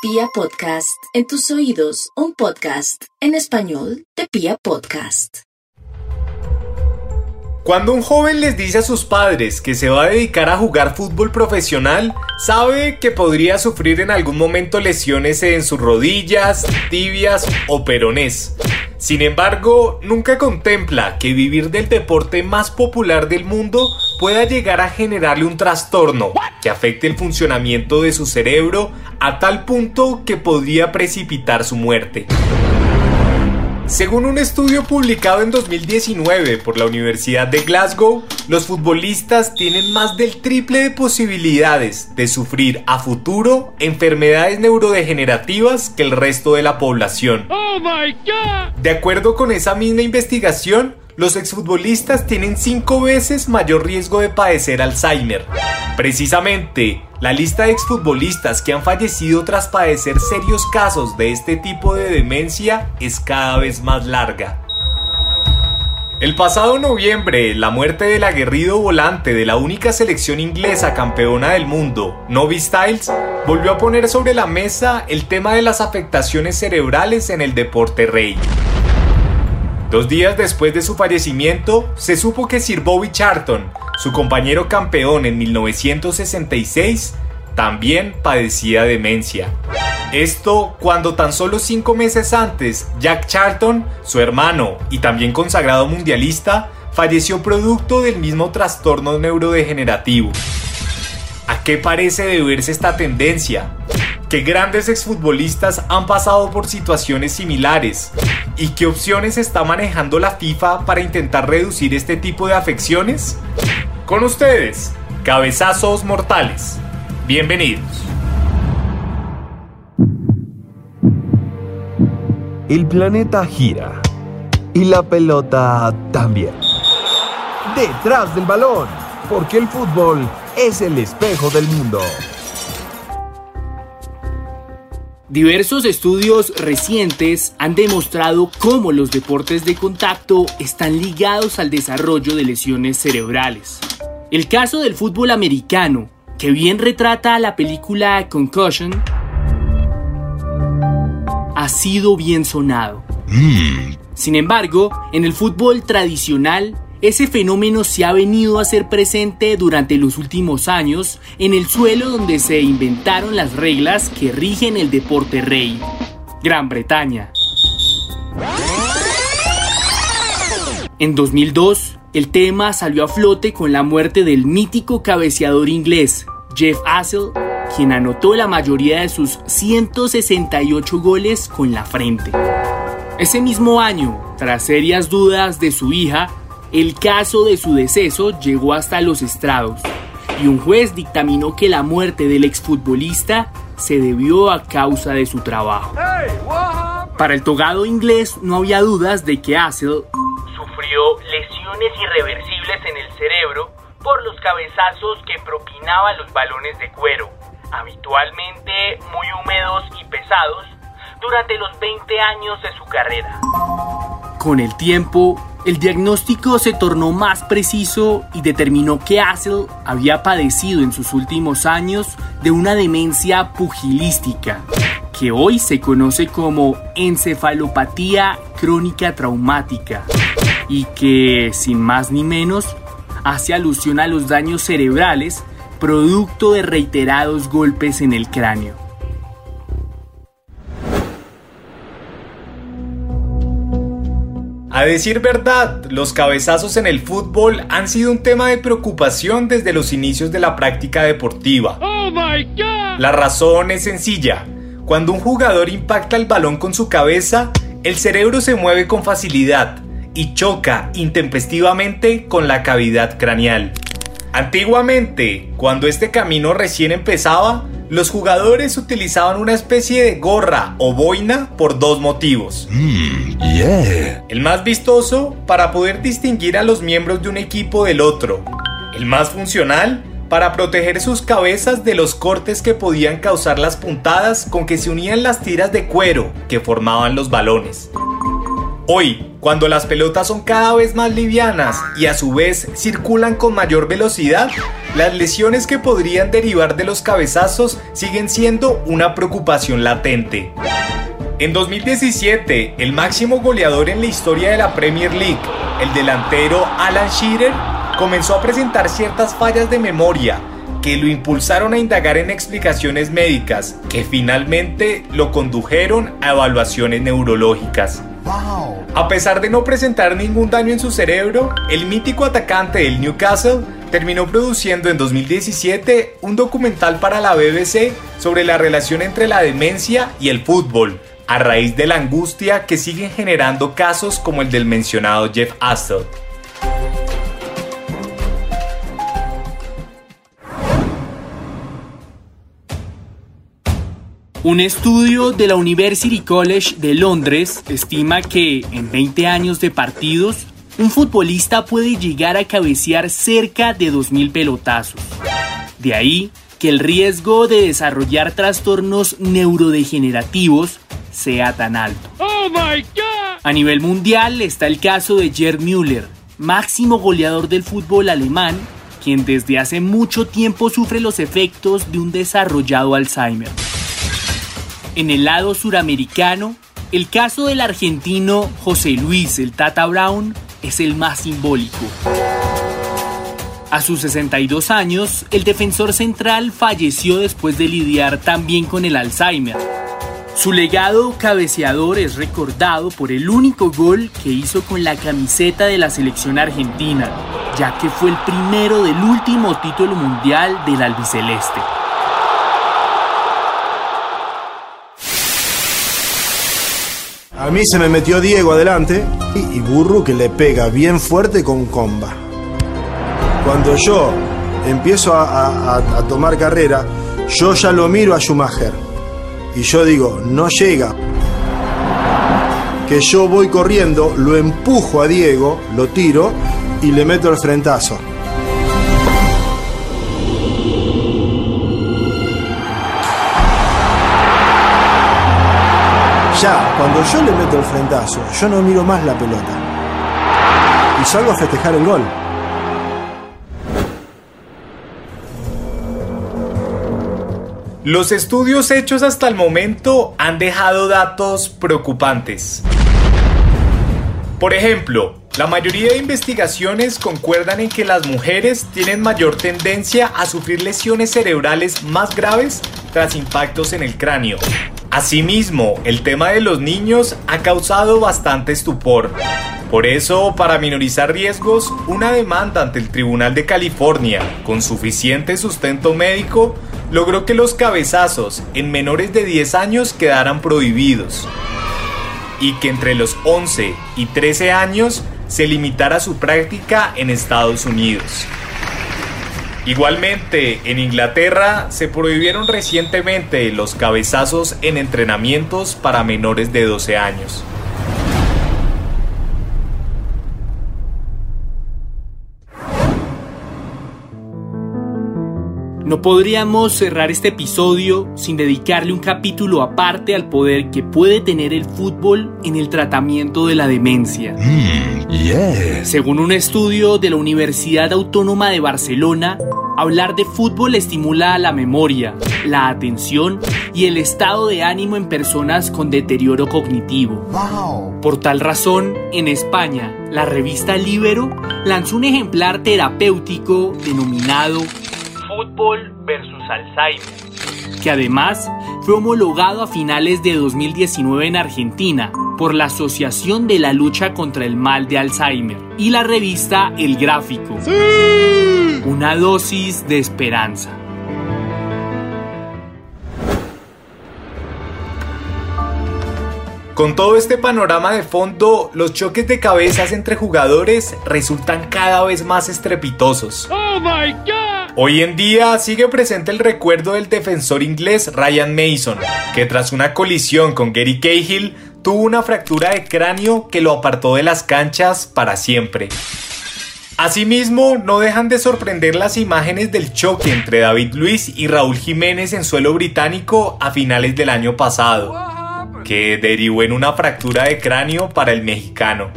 Pia Podcast, en tus oídos, un podcast en español de Pia Podcast. Cuando un joven les dice a sus padres que se va a dedicar a jugar fútbol profesional, sabe que podría sufrir en algún momento lesiones en sus rodillas, tibias o peronés. Sin embargo, nunca contempla que vivir del deporte más popular del mundo pueda llegar a generarle un trastorno que afecte el funcionamiento de su cerebro a tal punto que podría precipitar su muerte. Según un estudio publicado en 2019 por la Universidad de Glasgow, los futbolistas tienen más del triple de posibilidades de sufrir a futuro enfermedades neurodegenerativas que el resto de la población. Oh de acuerdo con esa misma investigación, los exfutbolistas tienen cinco veces mayor riesgo de padecer Alzheimer. Precisamente, la lista de exfutbolistas que han fallecido tras padecer serios casos de este tipo de demencia es cada vez más larga. El pasado noviembre, la muerte del aguerrido volante de la única selección inglesa campeona del mundo, Novi Styles, volvió a poner sobre la mesa el tema de las afectaciones cerebrales en el deporte rey. Dos días después de su fallecimiento, se supo que Sir Bobby Charlton, su compañero campeón en 1966, también padecía demencia. Esto cuando tan solo cinco meses antes, Jack Charlton, su hermano y también consagrado mundialista, falleció producto del mismo trastorno neurodegenerativo. ¿A qué parece deberse esta tendencia? Que grandes exfutbolistas han pasado por situaciones similares y qué opciones está manejando la FIFA para intentar reducir este tipo de afecciones? Con ustedes, cabezazos mortales. Bienvenidos. El planeta gira y la pelota también. Detrás del balón, porque el fútbol es el espejo del mundo. Diversos estudios recientes han demostrado cómo los deportes de contacto están ligados al desarrollo de lesiones cerebrales. El caso del fútbol americano, que bien retrata la película Concussion, ha sido bien sonado. Mm. Sin embargo, en el fútbol tradicional ese fenómeno se ha venido a ser presente durante los últimos años en el suelo donde se inventaron las reglas que rigen el deporte rey, Gran Bretaña. En 2002, el tema salió a flote con la muerte del mítico cabeceador inglés, Jeff Hassel, quien anotó la mayoría de sus 168 goles con la frente. Ese mismo año, tras serias dudas de su hija, el caso de su deceso llegó hasta los estrados y un juez dictaminó que la muerte del exfutbolista se debió a causa de su trabajo. Para el togado inglés no había dudas de que Hassel sufrió lesiones irreversibles en el cerebro por los cabezazos que propinaba los balones de cuero, habitualmente muy húmedos y pesados, durante los 20 años de su carrera. Con el tiempo, el diagnóstico se tornó más preciso y determinó que Hassel había padecido en sus últimos años de una demencia pugilística, que hoy se conoce como encefalopatía crónica traumática, y que, sin más ni menos, hace alusión a los daños cerebrales producto de reiterados golpes en el cráneo. A decir verdad, los cabezazos en el fútbol han sido un tema de preocupación desde los inicios de la práctica deportiva. Oh la razón es sencilla. Cuando un jugador impacta el balón con su cabeza, el cerebro se mueve con facilidad y choca intempestivamente con la cavidad craneal. Antiguamente, cuando este camino recién empezaba, los jugadores utilizaban una especie de gorra o boina por dos motivos. Mm, El más vistoso para poder distinguir a los miembros de un equipo del otro. El más funcional para proteger sus cabezas de los cortes que podían causar las puntadas con que se unían las tiras de cuero que formaban los balones. Hoy, Cuando las pelotas son cada vez más livianas y a su vez circulan con mayor velocidad, las lesiones que podrían derivar de los cabezazos siguen siendo una preocupación latente. En 2017, el máximo goleador en la historia de la Premier League, el delantero Alan Shearer, comenzó a presentar ciertas fallas de memoria que lo impulsaron a indagar en explicaciones médicas que finalmente lo condujeron a evaluaciones neurológicas. A pesar de no presentar ningún daño en su cerebro, el mítico atacante del Newcastle terminó produciendo en 2017 un documental para la BBC sobre la relación entre la demencia y el fútbol, a raíz de la angustia que siguen generando casos como el del mencionado Jeff Astle. Un estudio de la University College de Londres estima que en 20 años de partidos, un futbolista puede llegar a cabecear cerca de 2.000 pelotazos. De ahí que el riesgo de desarrollar trastornos neurodegenerativos sea tan alto. A nivel mundial está el caso de Gerd Müller, máximo goleador del fútbol alemán, quien desde hace mucho tiempo sufre los efectos de un desarrollado Alzheimer. En el lado suramericano, el caso del argentino José Luis el Tata Brown es el más simbólico. A sus 62 años, el defensor central falleció después de lidiar también con el Alzheimer. Su legado cabeceador es recordado por el único gol que hizo con la camiseta de la selección argentina, ya que fue el primero del último título mundial del albiceleste. A mí se me metió Diego adelante y, Burru que le pega bien fuerte con comba. Cuando yo empiezo a, a tomar carrera, yo ya lo miro a Schumacher y yo digo, no llega. Que yo voy corriendo, lo empujo a Diego, lo tiro y le meto el frentazo. Ya, cuando yo le meto el frentazo, yo no miro más la pelota. Y salgo a festejar el gol. Los estudios hechos hasta el momento han dejado datos preocupantes. Por ejemplo, la mayoría de investigaciones concuerdan en que las mujeres tienen mayor tendencia a sufrir lesiones cerebrales más graves tras impactos en el cráneo, Asimismo, el tema de los niños ha causado bastante estupor. Por eso, para minorizar riesgos, una demanda ante el Tribunal de California, con suficiente sustento médico, logró que los cabezazos en menores de 10 años quedaran prohibidos y que entre los 11 y 13 años se limitara su práctica en Estados Unidos. Igualmente, en Inglaterra se prohibieron recientemente los cabezazos en entrenamientos para menores de 12 años. No podríamos cerrar este episodio sin dedicarle un capítulo aparte al poder que puede tener el fútbol en el tratamiento de la demencia. Mm, Según un estudio de la Universidad Autónoma de Barcelona, hablar de fútbol estimula la memoria, la atención y el estado de ánimo en personas con deterioro cognitivo. Por tal razón, en España, la revista Libero lanzó un ejemplar terapéutico denominado Fútbol versus Alzheimer, que además fue homologado a finales de 2019 en Argentina por la Asociación de la Lucha contra el Mal de Alzheimer y la revista El Gráfico. Una dosis de esperanza. Con todo este panorama de fondo, los choques de cabezas entre jugadores resultan cada vez más estrepitosos. Oh my God. Hoy en día sigue presente el recuerdo del defensor inglés Ryan Mason, que tras una colisión con Gary Cahill tuvo una fractura de cráneo que lo apartó de las canchas para siempre. Asimismo, no dejan de sorprender las imágenes del choque entre David Luis y Raúl Jiménez en suelo británico a finales del año pasado que derivó en una fractura de cráneo para el mexicano.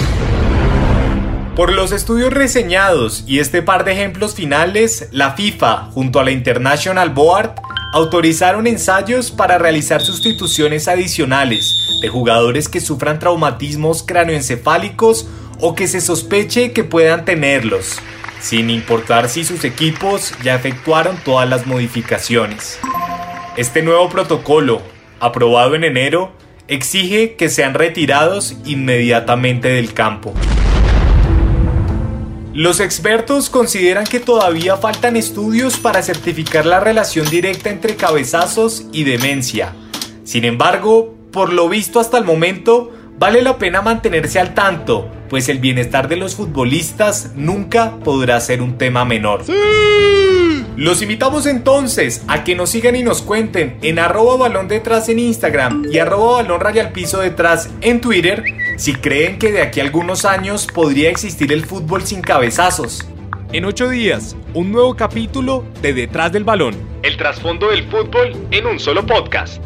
Por los estudios reseñados y este par de ejemplos finales, la FIFA, junto a la International Board, autorizaron ensayos para realizar sustituciones adicionales de jugadores que sufran traumatismos cráneoencefálicos o que se sospeche que puedan tenerlos, sin importar si sus equipos ya efectuaron todas las modificaciones. Este nuevo protocolo, aprobado en enero, exige que sean retirados inmediatamente del campo. Los expertos consideran que todavía faltan estudios para certificar la relación directa entre cabezazos y demencia. Sin embargo, por lo visto hasta el momento, vale la pena mantenerse al tanto, pues el bienestar de los futbolistas nunca podrá ser un tema menor. Los invitamos entonces a que nos sigan y nos cuenten en arroba balón detrás en Instagram y arroba balón al piso detrás en Twitter si creen que de aquí a algunos años podría existir el fútbol sin cabezazos. En ocho días, un nuevo capítulo de Detrás del Balón. El trasfondo del fútbol en un solo podcast.